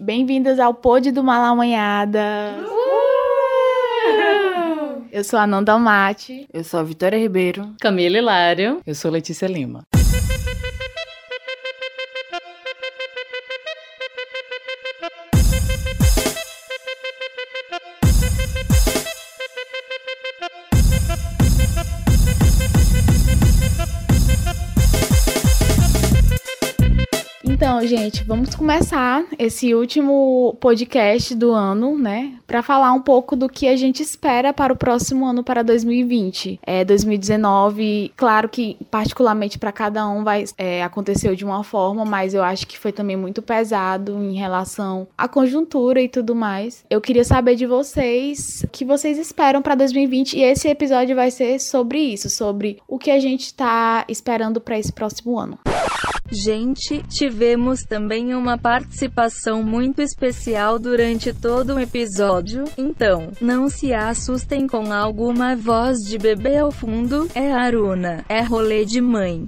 Bem-vindas ao Pod do Malamanhada. Eu sou a Nanda Mate. Eu sou a Vitória Ribeiro. Camila Hilário. Eu sou Letícia Lima. Gente, vamos começar esse último podcast do ano, né? Para falar um pouco do que a gente espera para o próximo ano, para 2020. É 2019, claro que particularmente para cada um vai é, aconteceu de uma forma, mas eu acho que foi também muito pesado em relação à conjuntura e tudo mais. Eu queria saber de vocês o que vocês esperam para 2020 e esse episódio vai ser sobre isso, sobre o que a gente está esperando para esse próximo ano. Gente, tivemos também uma participação muito especial durante todo o episódio, então, não se assustem com alguma voz de bebê ao fundo, é Aruna, é rolê de mãe.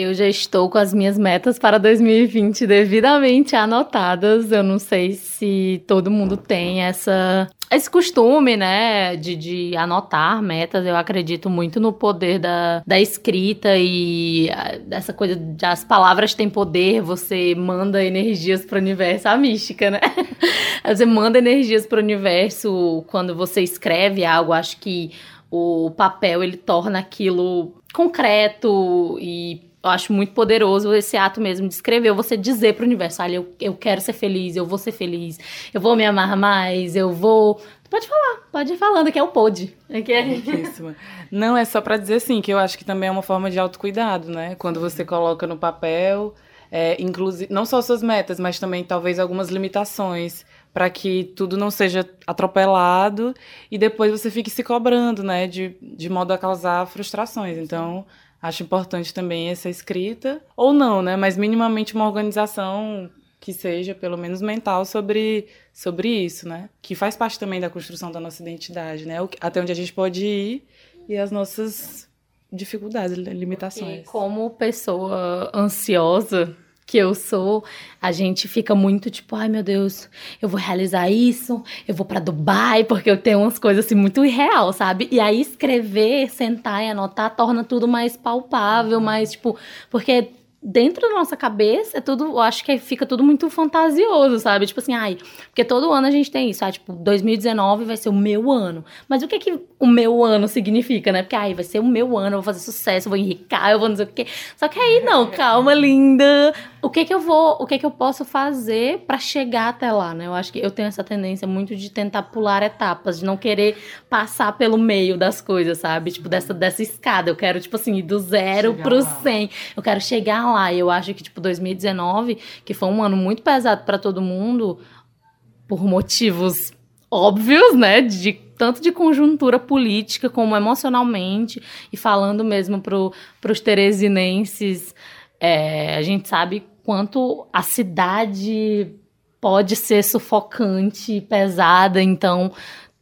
Eu já estou com as minhas metas para 2020 devidamente anotadas. Eu não sei se todo mundo tem essa esse costume, né, de, de anotar metas, eu acredito muito no poder da, da escrita e dessa coisa de as palavras têm poder, você manda energias para o universo, a mística, né? Você manda energias para o universo quando você escreve algo, acho que o papel ele torna aquilo concreto e eu acho muito poderoso esse ato mesmo de escrever, você dizer para o universo, olha, eu, eu quero ser feliz, eu vou ser feliz, eu vou me amar mais, eu vou... Pode falar, pode ir falando, que é o pod. Aqui é... Não, é só para dizer assim, que eu acho que também é uma forma de autocuidado, né? Quando você coloca no papel, é, inclusive, não só suas metas, mas também talvez algumas limitações, para que tudo não seja atropelado e depois você fique se cobrando, né? De, de modo a causar frustrações. Então... Acho importante também essa escrita, ou não, né? Mas minimamente uma organização que seja, pelo menos mental, sobre, sobre isso, né? Que faz parte também da construção da nossa identidade, né? Até onde a gente pode ir e as nossas dificuldades, limitações. E como pessoa ansiosa, que eu sou, a gente fica muito tipo, ai meu Deus, eu vou realizar isso, eu vou para Dubai, porque eu tenho umas coisas assim muito irreal, sabe? E aí escrever, sentar e anotar torna tudo mais palpável, mais tipo, porque dentro da nossa cabeça é tudo, eu acho que fica tudo muito fantasioso, sabe? Tipo assim, ai, porque todo ano a gente tem isso, ah, tipo, 2019 vai ser o meu ano. Mas o que que o meu ano significa, né? Porque ai, vai ser o meu ano, eu vou fazer sucesso, eu vou enricar, eu vou não sei o quê. Só que aí não, calma, linda. O que que eu vou, o que que eu posso fazer para chegar até lá, né? Eu acho que eu tenho essa tendência muito de tentar pular etapas, de não querer passar pelo meio das coisas, sabe? Tipo dessa dessa escada, eu quero tipo assim, ir do zero chegar pro lá. 100. Eu quero chegar lá. E eu acho que, tipo, 2019, que foi um ano muito pesado para todo mundo, por motivos óbvios, né? De tanto de conjuntura política como emocionalmente, e falando mesmo para os teresinenses, é, a gente sabe quanto a cidade pode ser sufocante, pesada, então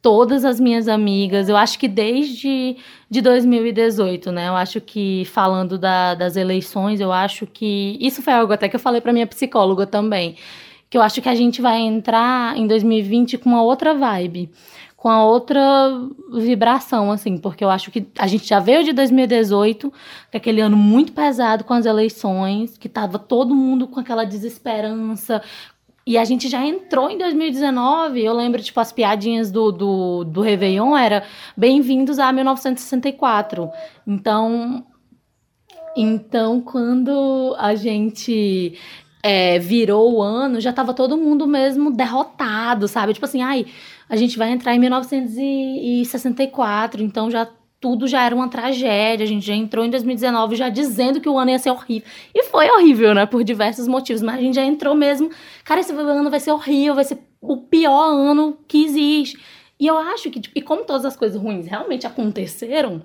todas as minhas amigas, eu acho que desde de 2018, né? Eu acho que falando da, das eleições, eu acho que isso foi algo até que eu falei para minha psicóloga também, que eu acho que a gente vai entrar em 2020 com uma outra vibe, com a outra vibração, assim, porque eu acho que a gente já veio de 2018, que é aquele ano muito pesado com as eleições, que tava todo mundo com aquela desesperança, e a gente já entrou em 2019, eu lembro, tipo, as piadinhas do, do, do Réveillon era bem-vindos a 1964. Então, então quando a gente é, virou o ano, já tava todo mundo mesmo derrotado, sabe? Tipo assim, ai, a gente vai entrar em 1964, então já tudo já era uma tragédia. A gente já entrou em 2019 já dizendo que o ano ia ser horrível. E foi horrível, né? Por diversos motivos. Mas a gente já entrou mesmo. Cara, esse ano vai ser horrível, vai ser o pior ano que existe. E eu acho que, tipo, e como todas as coisas ruins realmente aconteceram,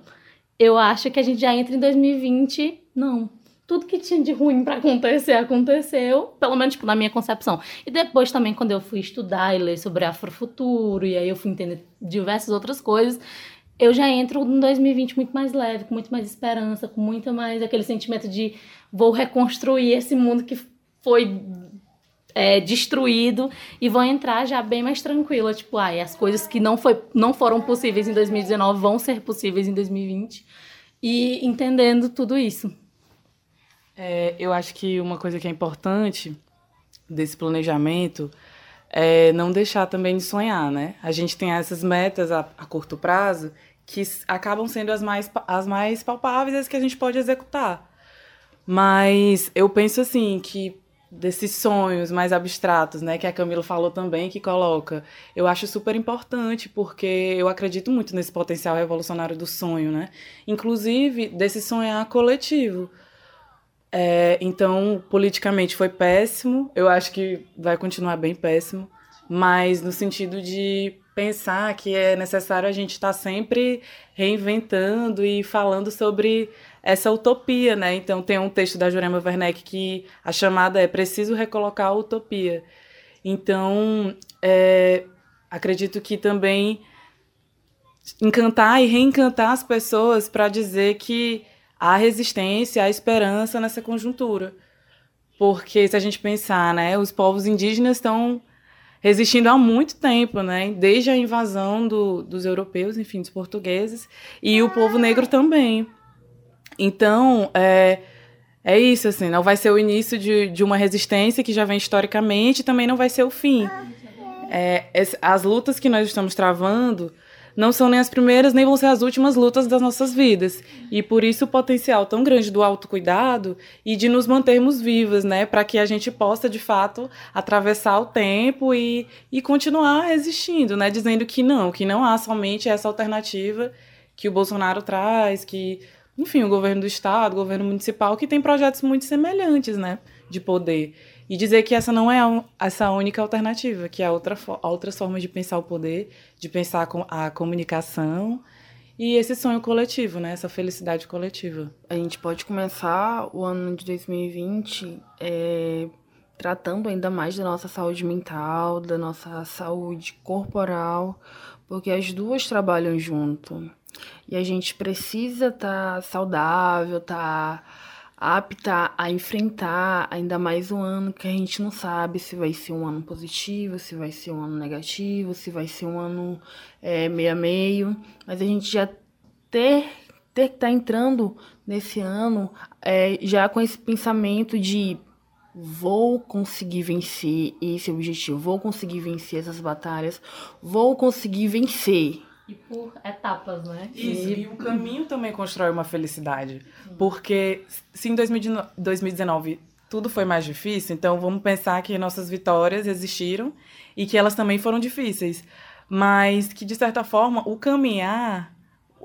eu acho que a gente já entra em 2020. Não. Tudo que tinha de ruim para acontecer aconteceu, pelo menos tipo, na minha concepção. E depois também, quando eu fui estudar e ler sobre Afrofuturo, e aí eu fui entender diversas outras coisas, eu já entro em 2020 muito mais leve, com muito mais esperança, com muito mais aquele sentimento de vou reconstruir esse mundo que foi é, destruído e vão entrar já bem mais tranquila, tipo, ai, as coisas que não, foi, não foram possíveis em 2019 vão ser possíveis em 2020 e entendendo tudo isso. É, eu acho que uma coisa que é importante desse planejamento é não deixar também de sonhar, né? A gente tem essas metas a, a curto prazo que acabam sendo as mais, as mais palpáveis, as que a gente pode executar. Mas eu penso assim que desses sonhos mais abstratos, né, que a Camila falou também, que coloca, eu acho super importante, porque eu acredito muito nesse potencial revolucionário do sonho, né? Inclusive desse sonhar coletivo. É, então, politicamente foi péssimo, eu acho que vai continuar bem péssimo, mas no sentido de pensar que é necessário a gente estar tá sempre reinventando e falando sobre essa utopia, né? Então tem um texto da Jurema Werneck que a chamada é preciso recolocar a utopia. Então é, acredito que também encantar e reencantar as pessoas para dizer que há resistência, há esperança nessa conjuntura. Porque se a gente pensar, né, os povos indígenas estão resistindo há muito tempo, né? Desde a invasão do, dos europeus, enfim, dos portugueses, e o povo negro também. Então, é, é isso, assim, não vai ser o início de, de uma resistência que já vem historicamente, também não vai ser o fim. É, as lutas que nós estamos travando não são nem as primeiras, nem vão ser as últimas lutas das nossas vidas. E por isso o potencial tão grande do autocuidado e de nos mantermos vivas, né? Para que a gente possa, de fato, atravessar o tempo e, e continuar resistindo, né? Dizendo que não, que não há somente essa alternativa que o Bolsonaro traz, que, enfim, o governo do estado, o governo municipal, que tem projetos muito semelhantes, né? De poder. E dizer que essa não é a, essa única alternativa, que há outra, outras formas de pensar o poder, de pensar a comunicação e esse sonho coletivo, né? Essa felicidade coletiva. A gente pode começar o ano de 2020 é, tratando ainda mais da nossa saúde mental, da nossa saúde corporal, porque as duas trabalham junto. E a gente precisa estar tá saudável, estar. Tá apta a enfrentar ainda mais um ano que a gente não sabe se vai ser um ano positivo, se vai ser um ano negativo, se vai ser um ano é, meio a meio, mas a gente já ter ter que estar tá entrando nesse ano é, já com esse pensamento de vou conseguir vencer esse objetivo, vou conseguir vencer essas batalhas, vou conseguir vencer. E por etapas, né? Isso, e, e o caminho também constrói uma felicidade. Sim. Porque se em 2019 tudo foi mais difícil, então vamos pensar que nossas vitórias existiram e que elas também foram difíceis. Mas que, de certa forma, o caminhar,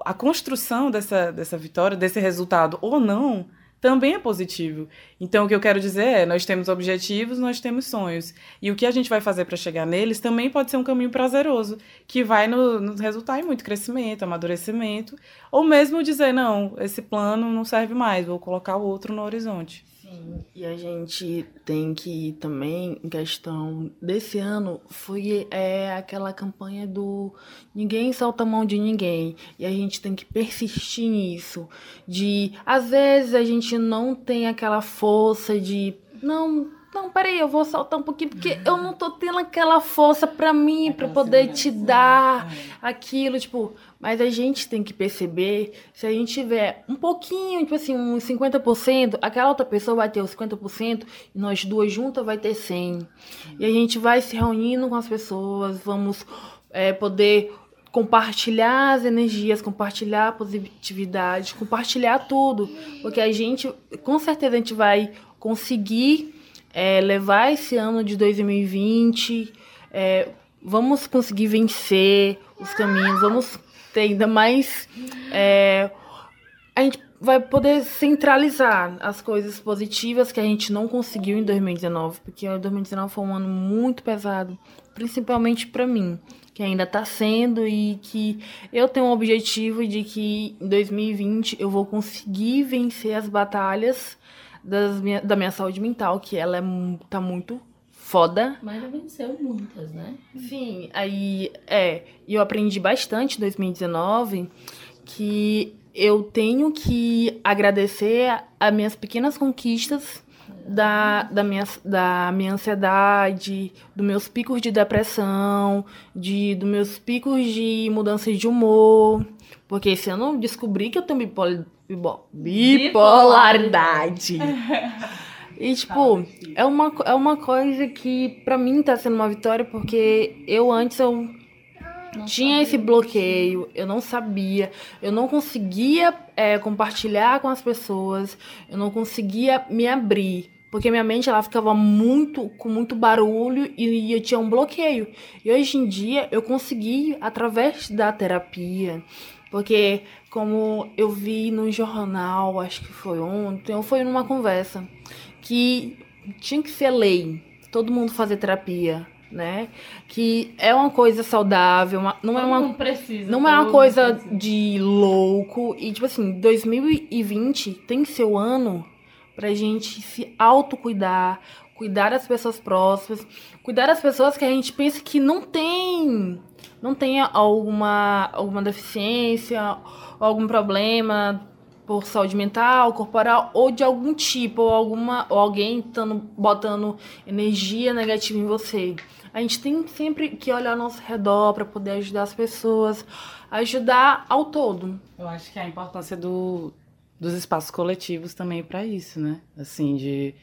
a construção dessa, dessa vitória, desse resultado ou não, também é positivo. Então, o que eu quero dizer é: nós temos objetivos, nós temos sonhos. E o que a gente vai fazer para chegar neles também pode ser um caminho prazeroso, que vai nos no resultar em muito crescimento, amadurecimento, ou mesmo dizer: não, esse plano não serve mais, vou colocar o outro no horizonte. Sim, e a gente tem que também, em questão desse ano, foi é, aquela campanha do ninguém solta a mão de ninguém. E a gente tem que persistir nisso. De, às vezes, a gente não tem aquela força de, não, não, peraí, eu vou saltar um pouquinho, porque eu não tô tendo aquela força para mim, para poder te dar aquilo, tipo, mas a gente tem que perceber, se a gente tiver um pouquinho, tipo assim, uns 50%, aquela outra pessoa vai ter os 50% e nós duas juntas vai ter 100. E a gente vai se reunindo com as pessoas, vamos é, poder compartilhar as energias, compartilhar a positividade, compartilhar tudo, porque a gente, com certeza, a gente vai conseguir é, levar esse ano de 2020, é, vamos conseguir vencer os caminhos, vamos ter ainda mais. É, a gente vai poder centralizar as coisas positivas que a gente não conseguiu em 2019, porque 2019 foi um ano muito pesado, principalmente para mim, que ainda está sendo e que eu tenho um objetivo de que em 2020 eu vou conseguir vencer as batalhas das minha, da minha saúde mental, que ela é, tá muito foda. Mas já venceu muitas, né? Sim, aí é, eu aprendi bastante em 2019 que eu tenho que agradecer as minhas pequenas conquistas da, da, minha, da minha ansiedade, dos meus picos de depressão, de, dos meus picos de mudanças de humor. Porque ano eu descobri que eu tenho bipol, bipol, bipolaridade. E, tipo, é uma, é uma coisa que pra mim tá sendo uma vitória, porque eu antes eu tinha esse bloqueio, eu não sabia, eu não conseguia é, compartilhar com as pessoas, eu não conseguia me abrir. Porque minha mente ela ficava muito com muito barulho e eu tinha um bloqueio. E hoje em dia eu consegui através da terapia, porque como eu vi no jornal, acho que foi ontem, ou foi numa conversa, que tinha que ser lei, todo mundo fazer terapia, né? Que é uma coisa saudável, uma, não é uma Não precisa. não é uma todo coisa precisa. de louco e tipo assim, 2020 tem que ser o ano pra gente se autocuidar, cuidar das pessoas próximas, cuidar das pessoas que a gente pensa que não tem, não tem alguma alguma deficiência, algum problema por saúde mental, corporal ou de algum tipo, ou alguma ou alguém tando, botando energia negativa em você. A gente tem sempre que olhar ao nosso redor para poder ajudar as pessoas, ajudar ao todo. Eu acho que a importância do, dos espaços coletivos também para isso, né? Assim, de.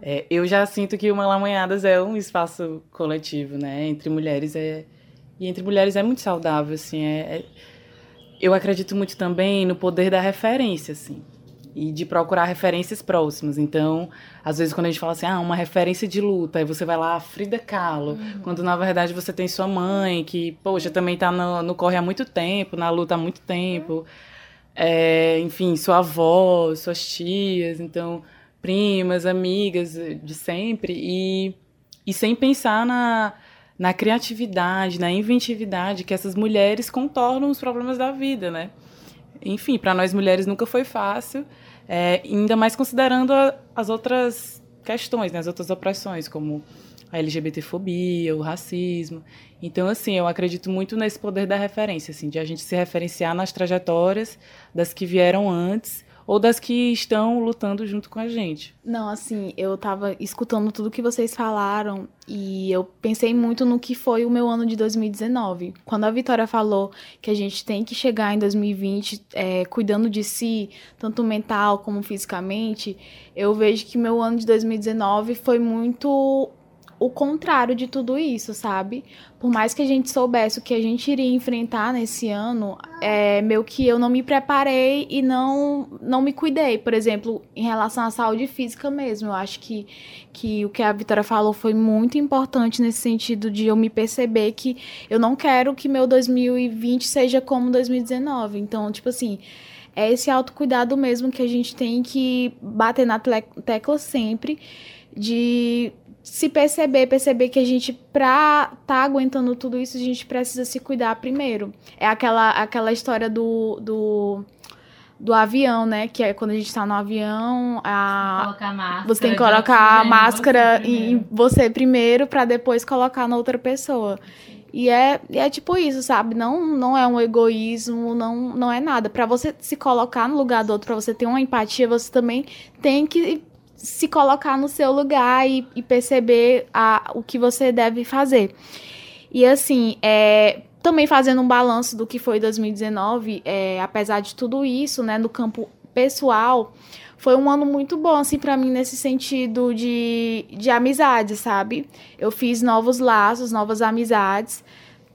é, eu já sinto que o Malamanhadas é um espaço coletivo, né? Entre mulheres é. E entre mulheres é muito saudável, assim. É, é- eu acredito muito também no poder da referência, assim. E de procurar referências próximas. Então, às vezes, quando a gente fala assim, ah, uma referência de luta, aí você vai lá, Frida Kahlo. Quando, na verdade, você tem sua mãe, que, poxa, também tá no, no corre há muito tempo, na luta há muito tempo. É, enfim, sua avó, suas tias, então, primas, amigas de sempre. E, e sem pensar na, na criatividade, na inventividade que essas mulheres contornam os problemas da vida, né? Enfim, para nós mulheres nunca foi fácil, é, ainda mais considerando a- as outras questões, né, as outras opressões, como a LGBTfobia, o racismo. Então, assim, eu acredito muito nesse poder da referência, assim, de a gente se referenciar nas trajetórias das que vieram antes ou das que estão lutando junto com a gente. Não, assim, eu tava escutando tudo que vocês falaram e eu pensei muito no que foi o meu ano de 2019. Quando a Vitória falou que a gente tem que chegar em 2020 é, cuidando de si, tanto mental como fisicamente, eu vejo que meu ano de 2019 foi muito o contrário de tudo isso, sabe? Por mais que a gente soubesse o que a gente iria enfrentar nesse ano, é meio que eu não me preparei e não, não me cuidei. Por exemplo, em relação à saúde física mesmo. Eu acho que, que o que a Vitória falou foi muito importante nesse sentido de eu me perceber que eu não quero que meu 2020 seja como 2019. Então, tipo assim, é esse autocuidado mesmo que a gente tem que bater na tecla sempre de se perceber, perceber que a gente, pra tá aguentando tudo isso, a gente precisa se cuidar primeiro. É aquela, aquela história do, do, do avião, né? Que é quando a gente tá no avião, a, você tem que colocar a máscara você em você primeiro pra depois colocar na outra pessoa. E é, é tipo isso, sabe? Não, não é um egoísmo, não, não é nada. Pra você se colocar no lugar do outro, pra você ter uma empatia, você também tem que se colocar no seu lugar e, e perceber a, o que você deve fazer. E assim, é, também fazendo um balanço do que foi 2019, é, apesar de tudo isso, né, no campo pessoal, foi um ano muito bom, assim, pra mim, nesse sentido de, de amizade, sabe? Eu fiz novos laços, novas amizades.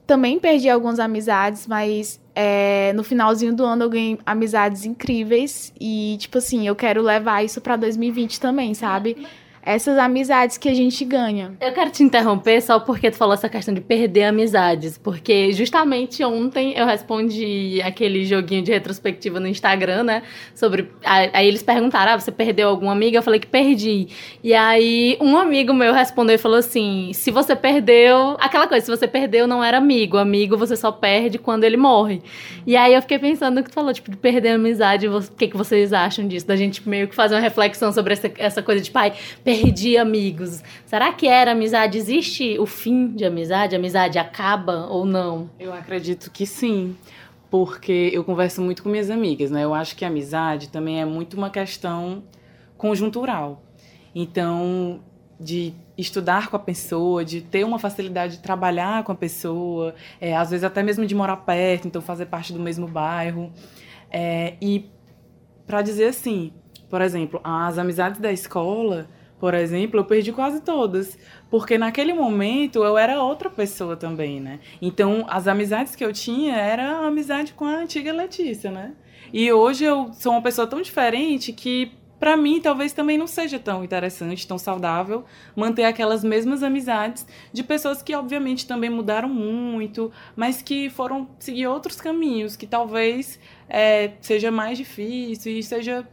Também perdi algumas amizades, mas é, no finalzinho do ano eu ganhei amizades incríveis. E, tipo assim, eu quero levar isso pra 2020 também, sabe? Essas amizades que a gente ganha. Eu quero te interromper só porque tu falou essa questão de perder amizades. Porque justamente ontem eu respondi aquele joguinho de retrospectiva no Instagram, né? Sobre. Aí eles perguntaram: ah, você perdeu alguma amiga? Eu falei que perdi. E aí um amigo meu respondeu e falou assim: se você perdeu. Aquela coisa, se você perdeu, não era amigo. Amigo você só perde quando ele morre. E aí eu fiquei pensando no que tu falou, tipo, de perder amizade. O que, que vocês acham disso? Da gente meio que fazer uma reflexão sobre essa, essa coisa de pai, perdi amigos. Será que era amizade? Existe o fim de amizade? Amizade acaba ou não? Eu acredito que sim, porque eu converso muito com minhas amigas, né? Eu acho que a amizade também é muito uma questão conjuntural. Então, de estudar com a pessoa, de ter uma facilidade de trabalhar com a pessoa, é, às vezes até mesmo de morar perto, então fazer parte do mesmo bairro. É, e para dizer assim, por exemplo, as amizades da escola, por exemplo, eu perdi quase todas, porque naquele momento eu era outra pessoa também, né? Então, as amizades que eu tinha era a amizade com a antiga Letícia, né? E hoje eu sou uma pessoa tão diferente que para mim talvez também não seja tão interessante, tão saudável manter aquelas mesmas amizades de pessoas que obviamente também mudaram muito, mas que foram seguir outros caminhos, que talvez é, seja mais difícil e seja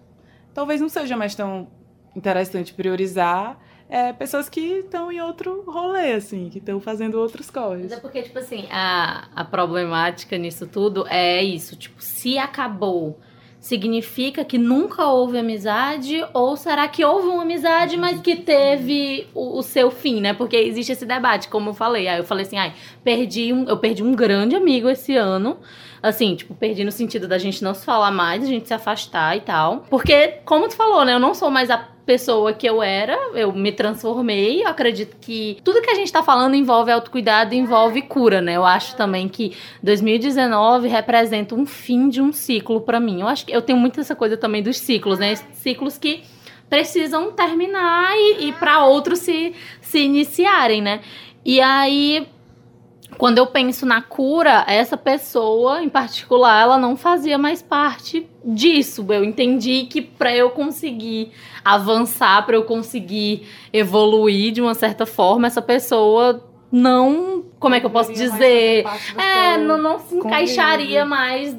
talvez não seja mais tão interessante priorizar é, pessoas que estão em outro rolê, assim, que estão fazendo outras coisas. Mas é porque, tipo assim, a, a problemática nisso tudo é isso, tipo, se acabou significa que nunca houve amizade ou será que houve uma amizade, mas que teve o, o, seu fim, né? Porque existe esse debate, como eu falei. Aí eu falei assim, ai, perdi um, eu perdi um grande amigo esse ano. Assim, tipo, perdi no sentido da gente não se falar mais, a gente se afastar e tal. Porque, como tu falou, né? Eu não sou mais a pessoa que eu era, eu me transformei. Eu acredito que tudo que a gente tá falando envolve autocuidado, envolve cura, né? Eu acho também que 2019 representa um fim de um ciclo para mim. Eu acho que eu tenho muito essa coisa também dos ciclos, né? Ciclos que precisam terminar e, e para outros se, se iniciarem, né? E aí quando eu penso na cura, essa pessoa em particular, ela não fazia mais parte disso. Eu entendi que para eu conseguir avançar, para eu conseguir evoluir de uma certa forma, essa pessoa não, como é que eu posso dizer? É, não, não se encaixaria mais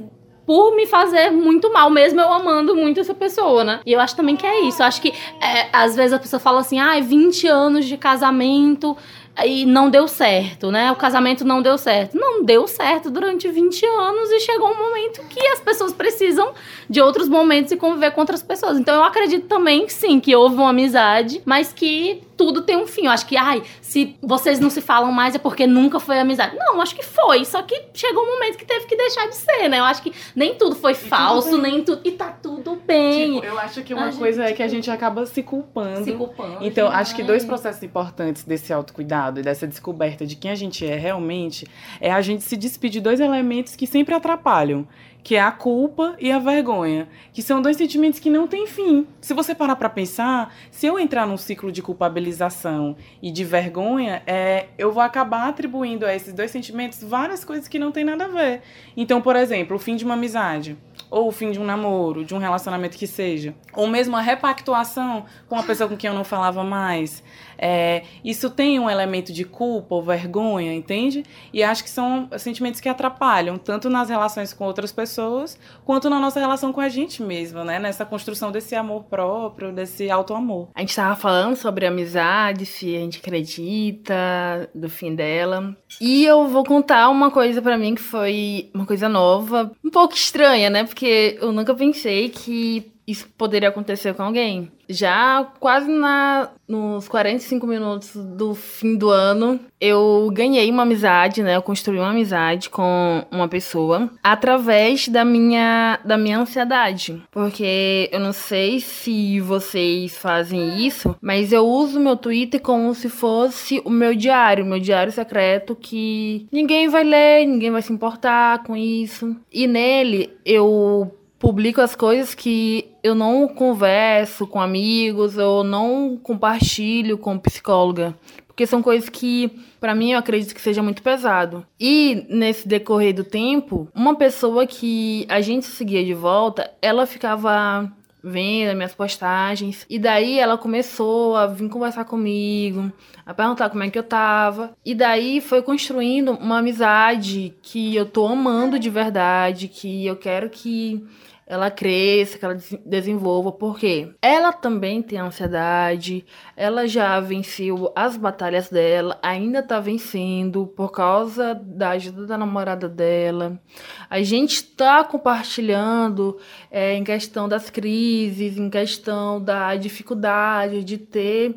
por me fazer muito mal, mesmo eu amando muito essa pessoa, né? E eu acho também que é isso. Eu acho que é, às vezes a pessoa fala assim, ah, 20 anos de casamento e não deu certo, né? O casamento não deu certo. Não deu certo durante 20 anos e chegou um momento que as pessoas precisam de outros momentos e conviver com outras pessoas. Então eu acredito também que sim, que houve uma amizade, mas que tudo tem um fim. Eu acho que, ai, se vocês não se falam mais é porque nunca foi amizade. Não, acho que foi. Só que chegou um momento que teve que deixar de ser, né? Eu acho que nem tudo foi e falso, tudo nem tudo. E tá tudo bem. Tipo, eu acho que uma a coisa gente... é que a gente acaba se culpando. Se culpando. Então, acho que dois processos importantes desse autocuidado e dessa descoberta de quem a gente é realmente é a gente se despedir de dois elementos que sempre atrapalham que é a culpa e a vergonha, que são dois sentimentos que não têm fim. Se você parar para pensar, se eu entrar num ciclo de culpabilização e de vergonha, é, eu vou acabar atribuindo a esses dois sentimentos várias coisas que não têm nada a ver. Então, por exemplo, o fim de uma amizade ou o fim de um namoro, de um relacionamento que seja, ou mesmo a repactuação com uma pessoa com quem eu não falava mais. É, isso tem um elemento de culpa ou vergonha, entende? E acho que são sentimentos que atrapalham, tanto nas relações com outras pessoas, quanto na nossa relação com a gente mesma, né? Nessa construção desse amor próprio, desse auto-amor. A gente estava falando sobre amizade, se a gente acredita do fim dela. E eu vou contar uma coisa para mim que foi uma coisa nova, um pouco estranha, né? Porque eu nunca pensei que isso poderia acontecer com alguém. Já quase na, nos 45 minutos do fim do ano, eu ganhei uma amizade, né? Eu construí uma amizade com uma pessoa através da minha, da minha ansiedade. Porque eu não sei se vocês fazem isso, mas eu uso meu Twitter como se fosse o meu diário, meu diário secreto que ninguém vai ler, ninguém vai se importar com isso. E nele eu publico as coisas que eu não converso com amigos, eu não compartilho com psicóloga, porque são coisas que para mim eu acredito que seja muito pesado. E nesse decorrer do tempo, uma pessoa que a gente seguia de volta, ela ficava vendo as minhas postagens. E daí ela começou a vir conversar comigo, a perguntar como é que eu tava. E daí foi construindo uma amizade que eu tô amando de verdade, que eu quero que ela cresça, que ela desenvolva, porque ela também tem ansiedade, ela já venceu as batalhas dela, ainda tá vencendo por causa da ajuda da namorada dela. A gente tá compartilhando é, em questão das crises, em questão da dificuldade de ter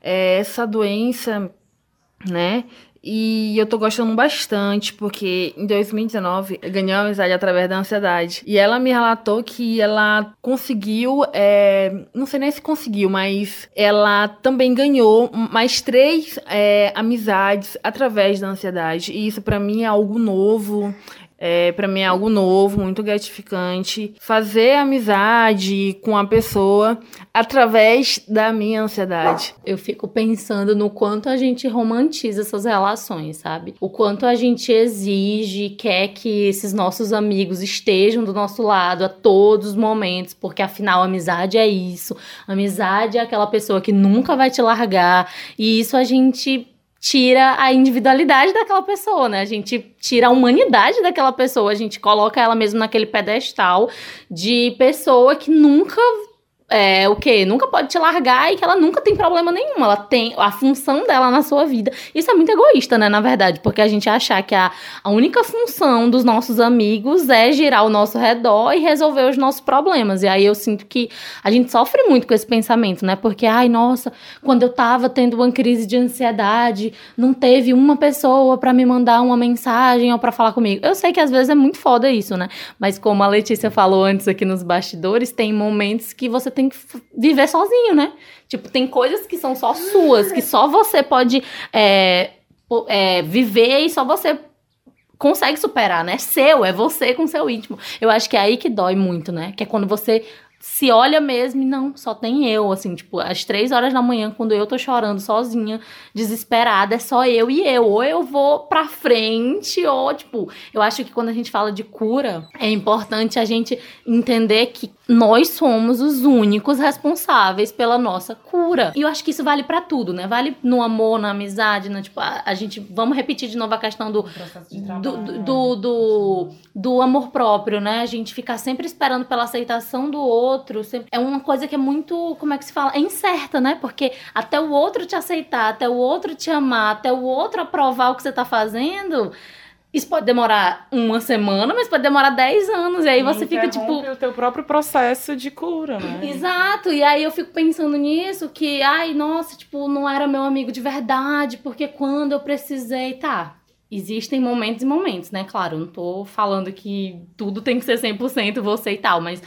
é, essa doença, né? E eu tô gostando bastante, porque em 2019 eu ganhei uma amizade através da ansiedade. E ela me relatou que ela conseguiu, é, não sei nem se conseguiu, mas ela também ganhou mais três é, amizades através da ansiedade. E isso para mim é algo novo. É, para mim é algo novo, muito gratificante. Fazer amizade com a pessoa através da minha ansiedade. Eu fico pensando no quanto a gente romantiza essas relações, sabe? O quanto a gente exige, quer que esses nossos amigos estejam do nosso lado a todos os momentos, porque afinal amizade é isso. Amizade é aquela pessoa que nunca vai te largar, e isso a gente tira a individualidade daquela pessoa, né? A gente tira a humanidade daquela pessoa, a gente coloca ela mesmo naquele pedestal de pessoa que nunca é, o quê? Nunca pode te largar e que ela nunca tem problema nenhum. Ela tem a função dela na sua vida. Isso é muito egoísta, né, na verdade, porque a gente achar que a, a única função dos nossos amigos é girar ao nosso redor e resolver os nossos problemas. E aí eu sinto que a gente sofre muito com esse pensamento, né? Porque, ai, nossa, quando eu tava tendo uma crise de ansiedade, não teve uma pessoa para me mandar uma mensagem ou para falar comigo. Eu sei que às vezes é muito foda isso, né? Mas como a Letícia falou antes aqui nos bastidores, tem momentos que você tem que viver sozinho, né? Tipo, tem coisas que são só suas, que só você pode é, é, viver e só você consegue superar, né? Seu, é você com seu íntimo. Eu acho que é aí que dói muito, né? Que é quando você se olha mesmo e não, só tem eu, assim, tipo, às três horas da manhã, quando eu tô chorando sozinha, desesperada, é só eu e eu. Ou eu vou pra frente, ou, tipo, eu acho que quando a gente fala de cura, é importante a gente entender que nós somos os únicos responsáveis pela nossa cura. E eu acho que isso vale para tudo, né? Vale no amor, na amizade, no, tipo, a, a gente, vamos repetir de novo a questão do, do, do, do, do, amor próprio, né? A gente ficar sempre esperando pela aceitação do outro outro. É uma coisa que é muito, como é que se fala? É incerta, né? Porque até o outro te aceitar, até o outro te amar, até o outro aprovar o que você tá fazendo. Isso pode demorar uma semana, mas pode demorar 10 anos. E aí você fica tipo. o teu próprio processo de cura, né? Exato. E aí eu fico pensando nisso, que, ai, nossa, tipo, não era meu amigo de verdade, porque quando eu precisei. Tá. Existem momentos e momentos, né? Claro, não tô falando que tudo tem que ser 100% você e tal, mas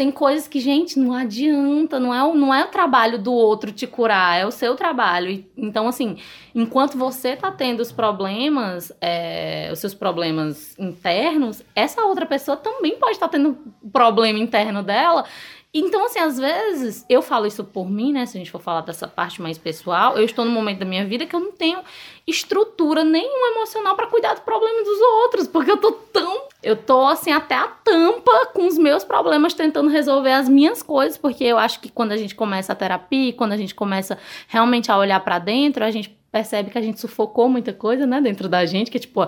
tem coisas que, gente, não adianta, não é, o, não é o trabalho do outro te curar, é o seu trabalho. Então, assim, enquanto você tá tendo os problemas, é, os seus problemas internos, essa outra pessoa também pode estar tá tendo problema interno dela então, assim, às vezes, eu falo isso por mim, né? Se a gente for falar dessa parte mais pessoal, eu estou num momento da minha vida que eu não tenho estrutura nenhuma emocional para cuidar do problema dos outros, porque eu tô tão. Eu tô, assim, até a tampa com os meus problemas, tentando resolver as minhas coisas, porque eu acho que quando a gente começa a terapia, quando a gente começa realmente a olhar para dentro, a gente percebe que a gente sufocou muita coisa, né, dentro da gente, que tipo,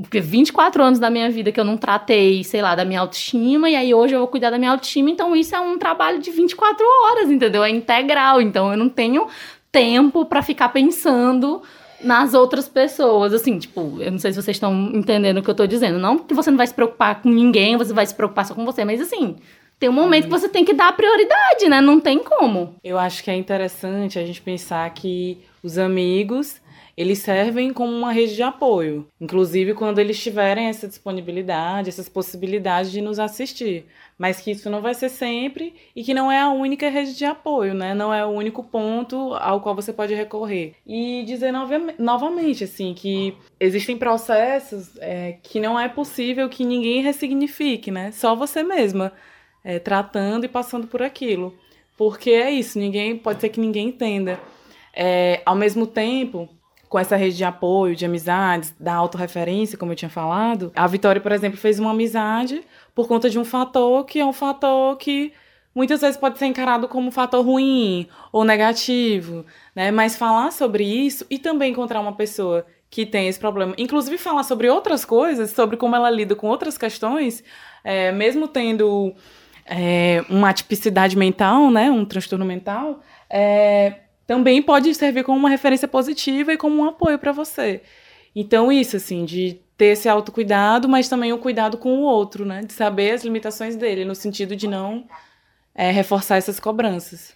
porque 24 anos da minha vida que eu não tratei, sei lá, da minha autoestima, e aí hoje eu vou cuidar da minha autoestima, então isso é um trabalho de 24 horas, entendeu? É integral, então eu não tenho tempo para ficar pensando nas outras pessoas, assim, tipo, eu não sei se vocês estão entendendo o que eu tô dizendo, não que você não vai se preocupar com ninguém, você vai se preocupar só com você, mas assim, tem um momento que você tem que dar prioridade, né? Não tem como. Eu acho que é interessante a gente pensar que os amigos eles servem como uma rede de apoio, inclusive quando eles tiverem essa disponibilidade, essas possibilidades de nos assistir, mas que isso não vai ser sempre e que não é a única rede de apoio, né? Não é o único ponto ao qual você pode recorrer. E dizer novamente, assim, que existem processos é, que não é possível que ninguém ressignifique, né? Só você mesma é, tratando e passando por aquilo. Porque é isso, ninguém pode ser que ninguém entenda. É, ao mesmo tempo, com essa rede de apoio, de amizades, da autorreferência, como eu tinha falado, a Vitória, por exemplo, fez uma amizade por conta de um fator que é um fator que muitas vezes pode ser encarado como um fator ruim ou negativo, né? Mas falar sobre isso e também encontrar uma pessoa que tem esse problema, inclusive falar sobre outras coisas, sobre como ela lida com outras questões, é, mesmo tendo é, uma tipicidade mental, né, um transtorno mental, é, também pode servir como uma referência positiva e como um apoio para você. Então, isso, assim, de ter esse autocuidado, mas também o cuidado com o outro, né? De saber as limitações dele, no sentido de não é, reforçar essas cobranças.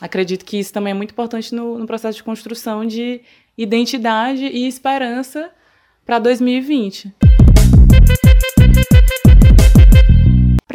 acredito que isso também é muito importante no, no processo de construção de identidade e esperança para 2020.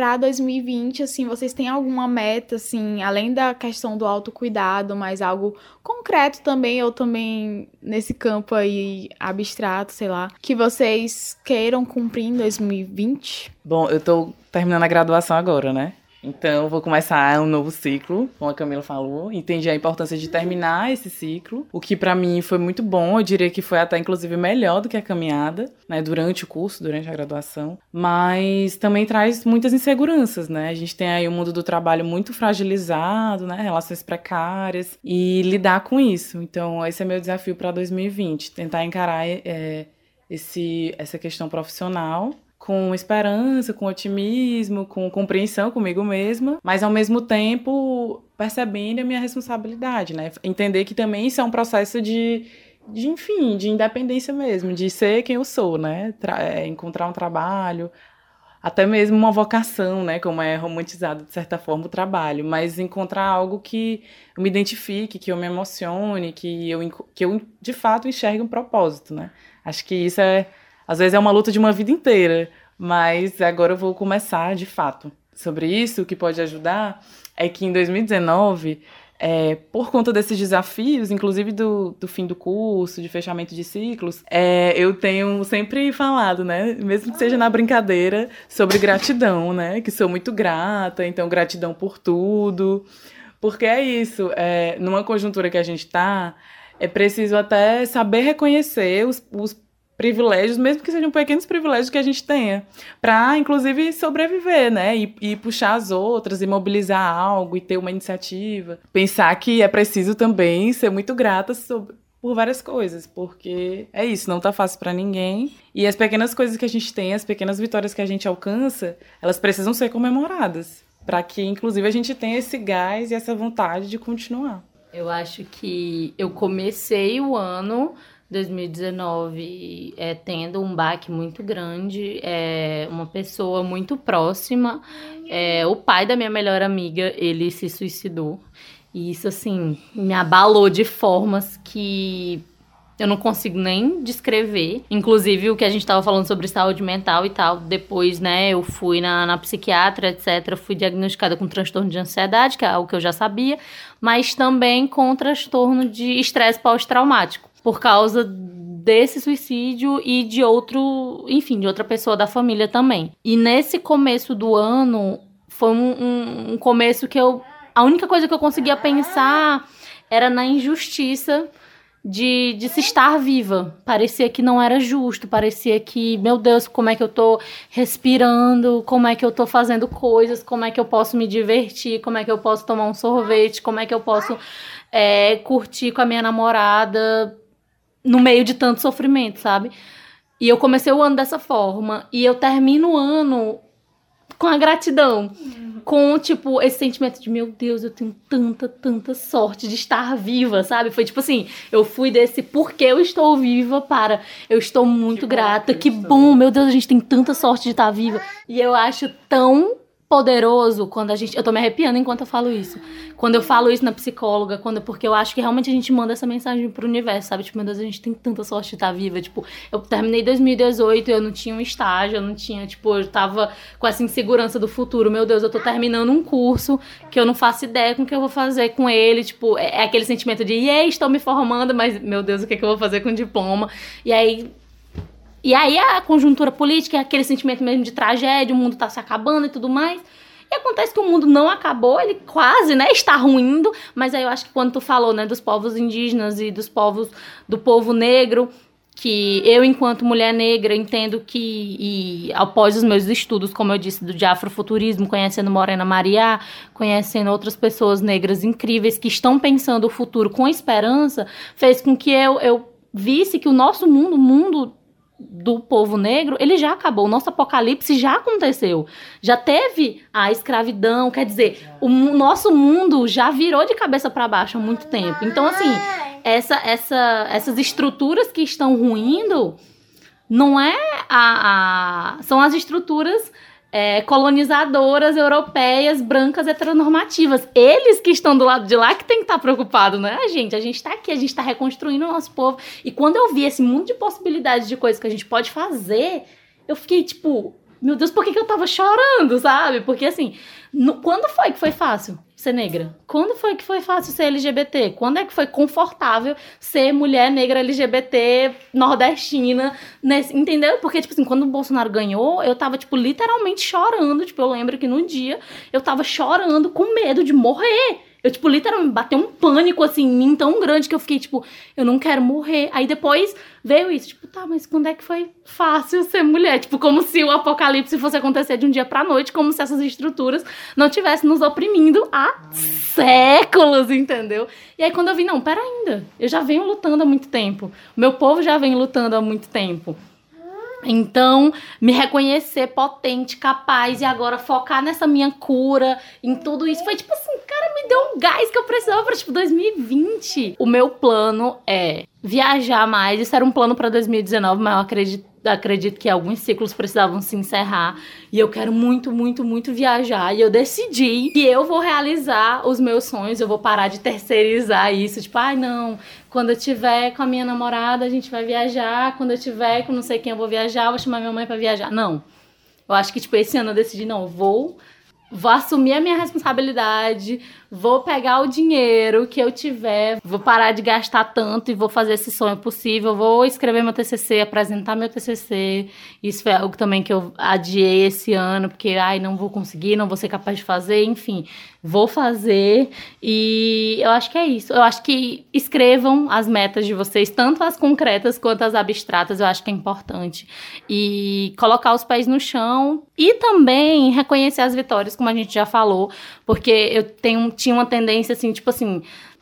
Para 2020, assim, vocês têm alguma meta, assim, além da questão do autocuidado, mas algo concreto também, ou também nesse campo aí abstrato, sei lá, que vocês queiram cumprir em 2020? Bom, eu tô terminando a graduação agora, né? Então, vou começar um novo ciclo, como a Camila falou. Entendi a importância de terminar esse ciclo, o que para mim foi muito bom. Eu diria que foi até inclusive melhor do que a caminhada, né, durante o curso, durante a graduação. Mas também traz muitas inseguranças, né? A gente tem aí o mundo do trabalho muito fragilizado, né, relações precárias e lidar com isso. Então, esse é meu desafio para 2020, tentar encarar é, esse, essa questão profissional com esperança, com otimismo, com compreensão comigo mesma, mas ao mesmo tempo percebendo a minha responsabilidade, né? Entender que também isso é um processo de, de enfim, de independência mesmo, de ser quem eu sou, né? Tra é, encontrar um trabalho, até mesmo uma vocação, né? Como é romantizado de certa forma o trabalho, mas encontrar algo que eu me identifique, que eu me emocione, que eu, que eu de fato enxergue um propósito, né? Acho que isso é às vezes é uma luta de uma vida inteira, mas agora eu vou começar de fato. Sobre isso, o que pode ajudar é que em 2019, é, por conta desses desafios, inclusive do, do fim do curso, de fechamento de ciclos, é, eu tenho sempre falado, né, mesmo que seja na brincadeira, sobre gratidão, né, que sou muito grata, então gratidão por tudo, porque é isso, é, numa conjuntura que a gente está, é preciso até saber reconhecer os, os privilégios, mesmo que sejam pequenos privilégios que a gente tenha, para inclusive sobreviver, né? E, e, puxar as outras, e mobilizar algo, e ter uma iniciativa. Pensar que é preciso também ser muito grata sobre, por várias coisas, porque é isso, não tá fácil para ninguém. E as pequenas coisas que a gente tem, as pequenas vitórias que a gente alcança, elas precisam ser comemoradas, para que inclusive a gente tenha esse gás e essa vontade de continuar. Eu acho que eu comecei o ano 2019 é, tendo um baque muito grande, é, uma pessoa muito próxima, é, o pai da minha melhor amiga, ele se suicidou. E isso, assim, me abalou de formas que eu não consigo nem descrever. Inclusive, o que a gente estava falando sobre saúde mental e tal. Depois, né, eu fui na, na psiquiatra, etc. Fui diagnosticada com transtorno de ansiedade, que é algo que eu já sabia, mas também com transtorno de estresse pós-traumático por causa desse suicídio e de outro, enfim, de outra pessoa da família também. E nesse começo do ano foi um, um, começo que eu a única coisa que eu conseguia pensar era na injustiça de, de se estar viva. Parecia que não era justo, parecia que, meu Deus, como é que eu tô respirando, como é que eu tô fazendo coisas, como é que eu posso me divertir, como é que eu posso tomar um sorvete, como é que eu posso é, curtir com a minha namorada, no meio de tanto sofrimento, sabe? E eu comecei o ano dessa forma. E eu termino o ano com a gratidão. Uhum. Com, tipo, esse sentimento de, meu Deus, eu tenho tanta, tanta sorte de estar viva, sabe? Foi tipo assim, eu fui desse porque eu estou viva para eu estou muito que grata, que bom, meu Deus, a gente tem tanta sorte de estar viva. E eu acho tão poderoso quando a gente. Eu tô me arrepiando enquanto eu falo isso. Quando eu falo isso na psicóloga, quando porque eu acho que realmente a gente manda essa mensagem pro universo, sabe? Tipo, meu Deus, a gente tem tanta sorte de estar viva. Tipo, eu terminei 2018, eu não tinha um estágio, eu não tinha, tipo, eu tava com essa insegurança do futuro. Meu Deus, eu tô terminando um curso que eu não faço ideia com o que eu vou fazer com ele. Tipo, é, é aquele sentimento de, e estou me formando, mas, meu Deus, o que, é que eu vou fazer com o diploma? E aí e aí a conjuntura política aquele sentimento mesmo de tragédia, o mundo tá se acabando e tudo mais. E acontece que o mundo não acabou, ele quase, né, está ruindo, mas aí eu acho que quando tu falou, né, dos povos indígenas e dos povos do povo negro, que eu, enquanto mulher negra, entendo que, e após os meus estudos, como eu disse, do de afrofuturismo, conhecendo Morena Maria, conhecendo outras pessoas negras incríveis que estão pensando o futuro com esperança, fez com que eu, eu visse que o nosso mundo, o mundo do povo negro, ele já acabou. O nosso apocalipse já aconteceu. Já teve a escravidão, quer dizer, o nosso mundo já virou de cabeça para baixo há muito tempo. Então, assim, essa, essa, essas estruturas que estão ruindo não é a, a são as estruturas é, colonizadoras europeias, brancas, heteronormativas. Eles que estão do lado de lá que tem que estar preocupado, não é a gente? A gente está aqui, a gente está reconstruindo o nosso povo. E quando eu vi esse mundo de possibilidades de coisas que a gente pode fazer, eu fiquei tipo, meu Deus, por que, que eu tava chorando, sabe? Porque assim, no, quando foi que foi fácil ser negra? Quando foi que foi fácil ser LGBT? Quando é que foi confortável ser mulher negra LGBT nordestina? Nesse, entendeu? Porque, tipo assim, quando o Bolsonaro ganhou, eu tava, tipo, literalmente chorando. Tipo, eu lembro que no dia eu tava chorando com medo de morrer. Eu, tipo, literalmente bateu um pânico assim em mim tão grande que eu fiquei, tipo, eu não quero morrer. Aí depois veio isso, tipo, tá, mas quando é que foi fácil ser mulher? Tipo, como se o apocalipse fosse acontecer de um dia pra noite, como se essas estruturas não tivessem nos oprimindo há séculos, entendeu? E aí quando eu vi, não, pera ainda, eu já venho lutando há muito tempo. O meu povo já vem lutando há muito tempo. Então, me reconhecer potente, capaz e agora focar nessa minha cura, em tudo isso, foi tipo assim, cara, me deu um gás que eu precisava para tipo 2020. O meu plano é viajar mais. Isso era um plano para 2019, mas eu acredito acredito que alguns ciclos precisavam se encerrar e eu quero muito, muito, muito viajar. E eu decidi que eu vou realizar os meus sonhos, eu vou parar de terceirizar isso. Tipo, ai, ah, não, quando eu tiver com a minha namorada, a gente vai viajar. Quando eu tiver com não sei quem eu vou viajar, eu vou chamar minha mãe para viajar. Não. Eu acho que, tipo, esse ano eu decidi, não, eu vou vou assumir a minha responsabilidade, vou pegar o dinheiro que eu tiver, vou parar de gastar tanto e vou fazer esse sonho possível, vou escrever meu TCC, apresentar meu TCC. Isso foi algo também que eu adiei esse ano, porque ai, não vou conseguir, não vou ser capaz de fazer, enfim vou fazer e eu acho que é isso. Eu acho que escrevam as metas de vocês, tanto as concretas quanto as abstratas, eu acho que é importante. E colocar os pés no chão e também reconhecer as vitórias, como a gente já falou, porque eu tenho, tinha uma tendência assim, tipo assim,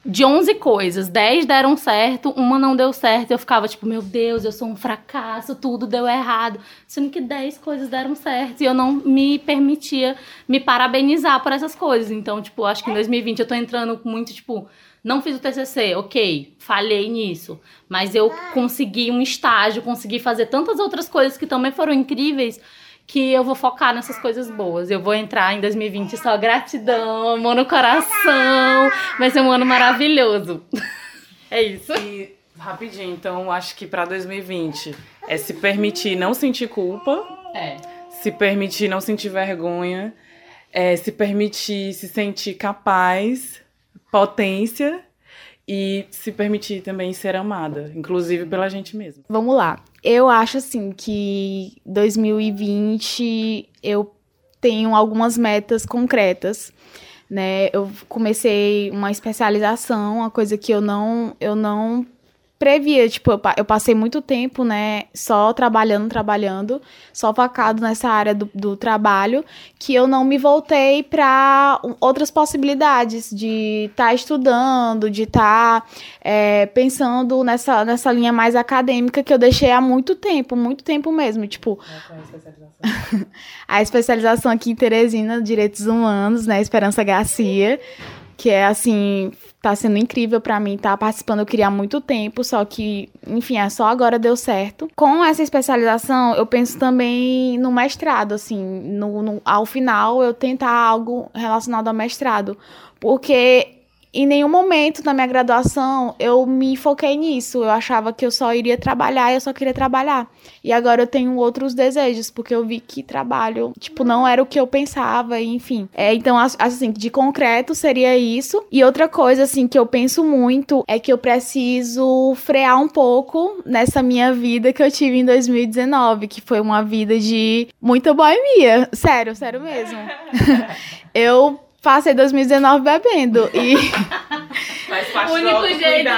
de 11 coisas, 10 deram certo, uma não deu certo. Eu ficava tipo, meu Deus, eu sou um fracasso, tudo deu errado. Sendo que 10 coisas deram certo e eu não me permitia me parabenizar por essas coisas. Então, tipo, acho que em 2020 eu tô entrando muito, tipo, não fiz o TCC, ok, falhei nisso. Mas eu consegui um estágio, consegui fazer tantas outras coisas que também foram incríveis que eu vou focar nessas coisas boas. Eu vou entrar em 2020 só gratidão, amor no coração. Vai ser um ano maravilhoso. é isso. E, rapidinho, então acho que para 2020 é se permitir não sentir culpa. É. Se permitir não sentir vergonha. É se permitir se sentir capaz, potência e se permitir também ser amada, inclusive pela gente mesma. Vamos lá. Eu acho assim que 2020 eu tenho algumas metas concretas, né? Eu comecei uma especialização, uma coisa que eu não eu não previa, tipo, eu passei muito tempo, né, só trabalhando, trabalhando, só focado nessa área do, do trabalho, que eu não me voltei para outras possibilidades de estar tá estudando, de estar tá, é, pensando nessa, nessa linha mais acadêmica que eu deixei há muito tempo, muito tempo mesmo, tipo... É, especialização? a especialização aqui em Teresina, Direitos Humanos, né, Esperança Garcia, que é, assim, tá sendo incrível para mim tá participando. Eu queria há muito tempo, só que, enfim, é só agora deu certo. Com essa especialização, eu penso também no mestrado, assim, no, no ao final eu tentar algo relacionado ao mestrado, porque em nenhum momento na minha graduação eu me foquei nisso. Eu achava que eu só iria trabalhar e eu só queria trabalhar. E agora eu tenho outros desejos, porque eu vi que trabalho, tipo, não era o que eu pensava, enfim. É, então, assim, de concreto seria isso. E outra coisa, assim, que eu penso muito é que eu preciso frear um pouco nessa minha vida que eu tive em 2019, que foi uma vida de muita boemia. Sério, sério mesmo. eu passei 2019 bebendo e faz parte o único do jeito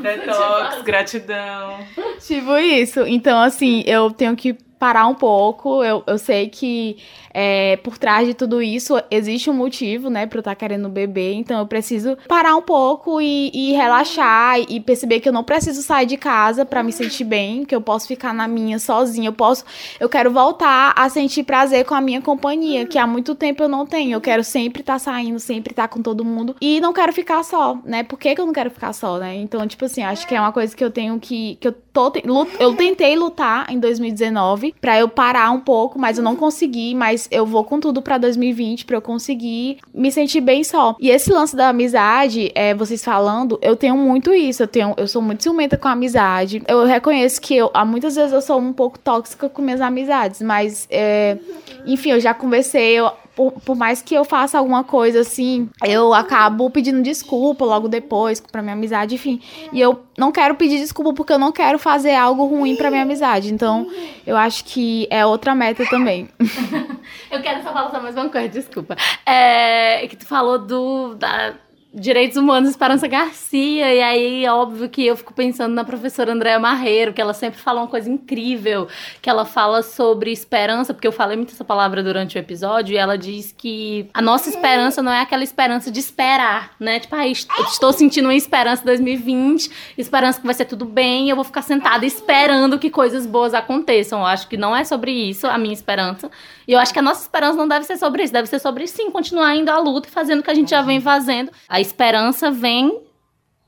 detox, gratidão. Tipo isso. Então assim, eu tenho que parar um pouco. Eu, eu sei que é, por trás de tudo isso existe um motivo, né, pra eu estar tá querendo beber. Então eu preciso parar um pouco e, e relaxar e perceber que eu não preciso sair de casa para me sentir bem, que eu posso ficar na minha sozinha. Eu posso, eu quero voltar a sentir prazer com a minha companhia, que há muito tempo eu não tenho. Eu quero sempre estar tá saindo, sempre estar tá com todo mundo e não quero ficar só, né? Por que, que eu não quero ficar só, né? Então, tipo assim, acho que é uma coisa que eu tenho que que eu tô eu tentei lutar em 2019 para eu parar um pouco, mas eu não consegui, mas eu vou com tudo para 2020 para eu conseguir me sentir bem só. E esse lance da amizade, é, vocês falando, eu tenho muito isso, eu tenho, eu sou muito ciumenta com a amizade. Eu reconheço que eu, muitas vezes eu sou um pouco tóxica com minhas amizades, mas é, enfim, eu já conversei, eu, por, por, mais que eu faça alguma coisa assim, eu acabo pedindo desculpa logo depois pra minha amizade, enfim. E eu não quero pedir desculpa porque eu não quero fazer algo ruim pra minha amizade. Então, eu acho que é outra meta também. eu quero só falar só mais uma coisa, desculpa. É que tu falou do. Da Direitos Humanos Esperança Garcia, e aí óbvio que eu fico pensando na professora Andréa Marreiro, que ela sempre fala uma coisa incrível, que ela fala sobre esperança, porque eu falei muito essa palavra durante o episódio, e ela diz que a nossa esperança não é aquela esperança de esperar, né? Tipo, ah, estou sentindo uma esperança 2020, esperança que vai ser tudo bem, eu vou ficar sentada esperando que coisas boas aconteçam. Eu acho que não é sobre isso a minha esperança, e eu acho que a nossa esperança não deve ser sobre isso, deve ser sobre sim, continuar indo à luta e fazendo o que a gente já vem fazendo. A esperança vem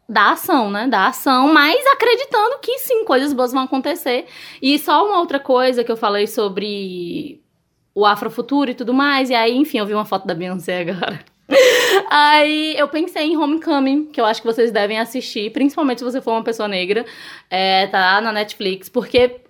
da ação, né? Da ação, mas acreditando que sim, coisas boas vão acontecer. E só uma outra coisa que eu falei sobre o afrofuturo e tudo mais, e aí, enfim, eu vi uma foto da Beyoncé agora. Aí eu pensei em Homecoming, que eu acho que vocês devem assistir, principalmente se você for uma pessoa negra, é, tá na Netflix, porque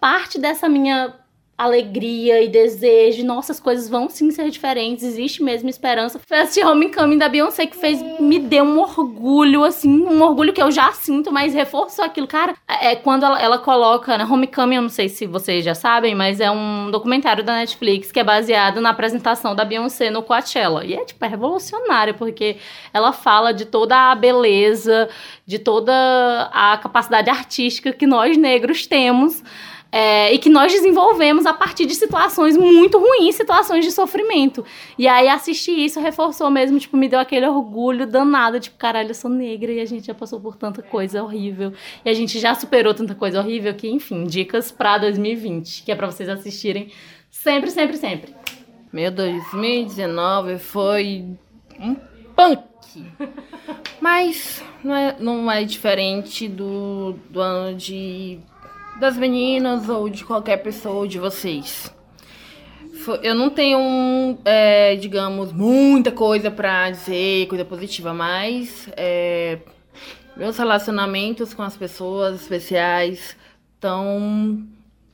parte dessa minha alegria e desejo, nossas coisas vão sim ser diferentes, existe mesmo esperança. Foi assistir Homecoming da Beyoncé que fez, me deu um orgulho, assim, um orgulho que eu já sinto, mas reforçou aquilo. Cara, é quando ela, ela coloca, né, Homecoming, eu não sei se vocês já sabem, mas é um documentário da Netflix que é baseado na apresentação da Beyoncé no Coachella. E é, tipo, é revolucionário, porque ela fala de toda a beleza, de toda a capacidade artística que nós negros temos é, e que nós desenvolvemos a partir de situações muito ruins, situações de sofrimento. E aí assistir isso reforçou mesmo, tipo, me deu aquele orgulho danado, tipo, caralho, eu sou negra e a gente já passou por tanta coisa horrível. E a gente já superou tanta coisa horrível que, enfim, dicas pra 2020, que é pra vocês assistirem sempre, sempre, sempre. Meu 2019 foi um punk. Mas não é, não é diferente do, do ano de das meninas ou de qualquer pessoa de vocês. Eu não tenho, é, digamos, muita coisa pra dizer, coisa positiva, mas é, meus relacionamentos com as pessoas especiais estão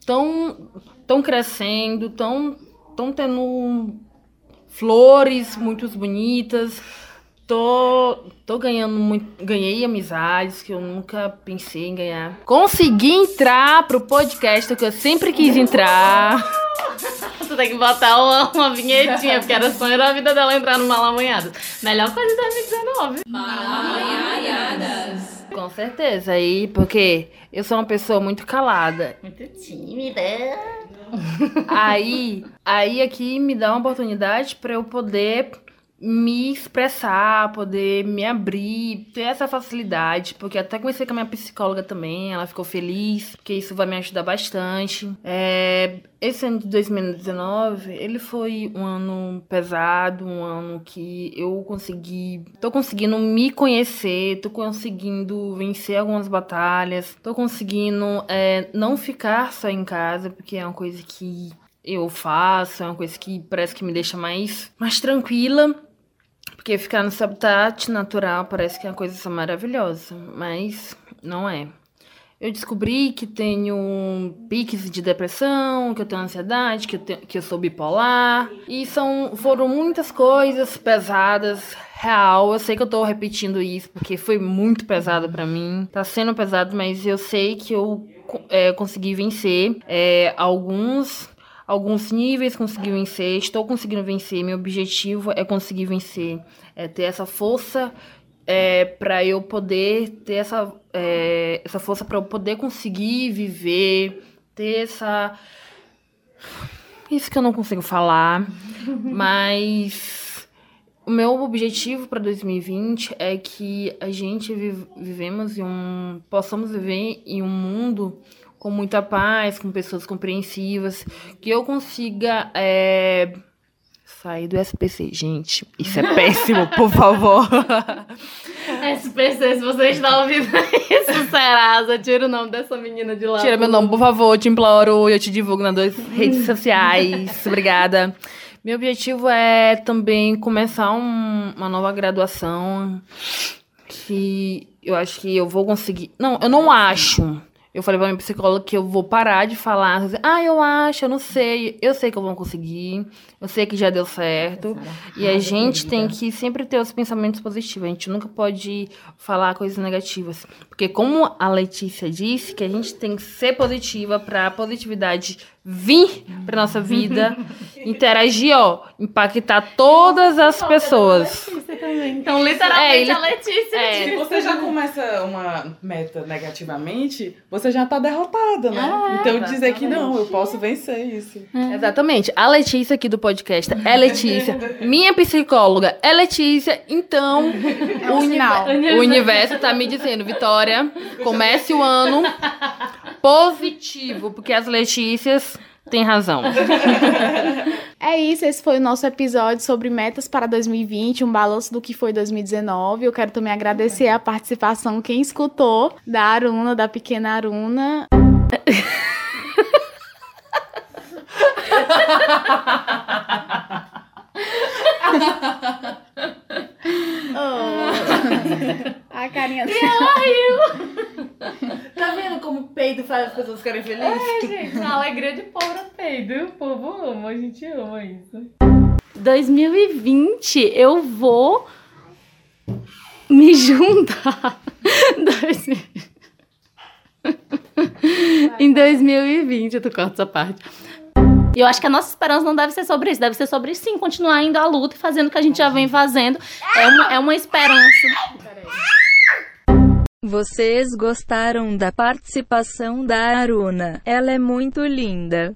tão, tão crescendo, estão tão tendo flores muito bonitas Tô, tô ganhando muito. Ganhei amizades que eu nunca pensei em ganhar. Consegui entrar pro podcast que eu sempre quis entrar. Você tem que botar uma, uma vinhetinha, porque era sonho da vida dela entrar no Malamanhada. Melhor coisa de 2019. Malamanhadas. Com certeza, aí, porque eu sou uma pessoa muito calada. Muito tímida. Aí, aí aqui me dá uma oportunidade para eu poder me expressar, poder me abrir, ter essa facilidade, porque até comecei com a minha psicóloga também, ela ficou feliz, que isso vai me ajudar bastante. É, esse ano de 2019, ele foi um ano pesado, um ano que eu consegui, tô conseguindo me conhecer, tô conseguindo vencer algumas batalhas, tô conseguindo é, não ficar só em casa, porque é uma coisa que eu faço, é uma coisa que parece que me deixa mais, mais tranquila. Porque ficar no habitat natural parece que é uma coisa maravilhosa, mas não é. Eu descobri que tenho piques de depressão, que eu tenho ansiedade, que eu, tenho, que eu sou bipolar. E são, foram muitas coisas pesadas, real. Eu sei que eu tô repetindo isso porque foi muito pesado para mim. Tá sendo pesado, mas eu sei que eu é, consegui vencer é, alguns alguns níveis consegui vencer, estou conseguindo vencer. Meu objetivo é conseguir vencer, é ter essa força é, para eu poder ter essa, é, essa força para eu poder conseguir viver, ter essa. Isso que eu não consigo falar, mas o meu objetivo para 2020 é que a gente vive, vivemos em um. possamos viver em um mundo com muita paz, com pessoas compreensivas, que eu consiga é, sair do SPC, gente. Isso é péssimo, por favor. SPC, se você está ouvindo isso, Serasa, tira o nome dessa menina de lá. Tira meu nome, por favor, te imploro. Eu te divulgo nas duas redes sociais. Obrigada. Meu objetivo é também começar um- uma nova graduação que eu acho que eu vou conseguir. Não, eu não acho. Eu falei pra minha psicóloga que eu vou parar de falar. Ah, eu acho, eu não sei. Eu sei que eu vou conseguir. Eu sei que já deu certo. E a gente tem que sempre ter os pensamentos positivos. A gente nunca pode falar coisas negativas. Porque como a Letícia disse, que a gente tem que ser positiva pra positividade vir pra nossa vida, interagir, ó, impactar todas as pessoas. Então, literalmente, É, ele- a Letícia. É. Se você já começa uma meta negativamente, você já tá derrotada, né? Ah, então dizer que não, eu posso vencer isso. Exatamente. A Letícia aqui do podcast é Letícia. Minha psicóloga é Letícia. Então, o, uni- sinal. o universo tá me dizendo, Vitória, comece o ano positivo, porque as Letícias têm razão. É isso, esse foi o nosso episódio sobre metas para 2020, um balanço do que foi 2019. Eu quero também agradecer a participação, quem escutou, da Aruna, da pequena Aruna. Oh. A carinha Tá vendo como o peido faz as pessoas ficarem felizes? É, gente, a alegria de pobre é peido. O povo ama, a gente ama isso. 2020, eu vou me juntar. Dois em 2020, tu corta essa parte. E eu acho que a nossa esperança não deve ser sobre isso, deve ser sobre sim, continuar indo à luta e fazendo o que a gente já vem fazendo. É uma, é uma esperança. Vocês gostaram da participação da Aruna? Ela é muito linda.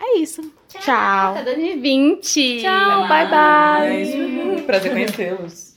É isso. Tchau. Até 2020. Tchau, bye bye. Isso. Prazer conhecê-los.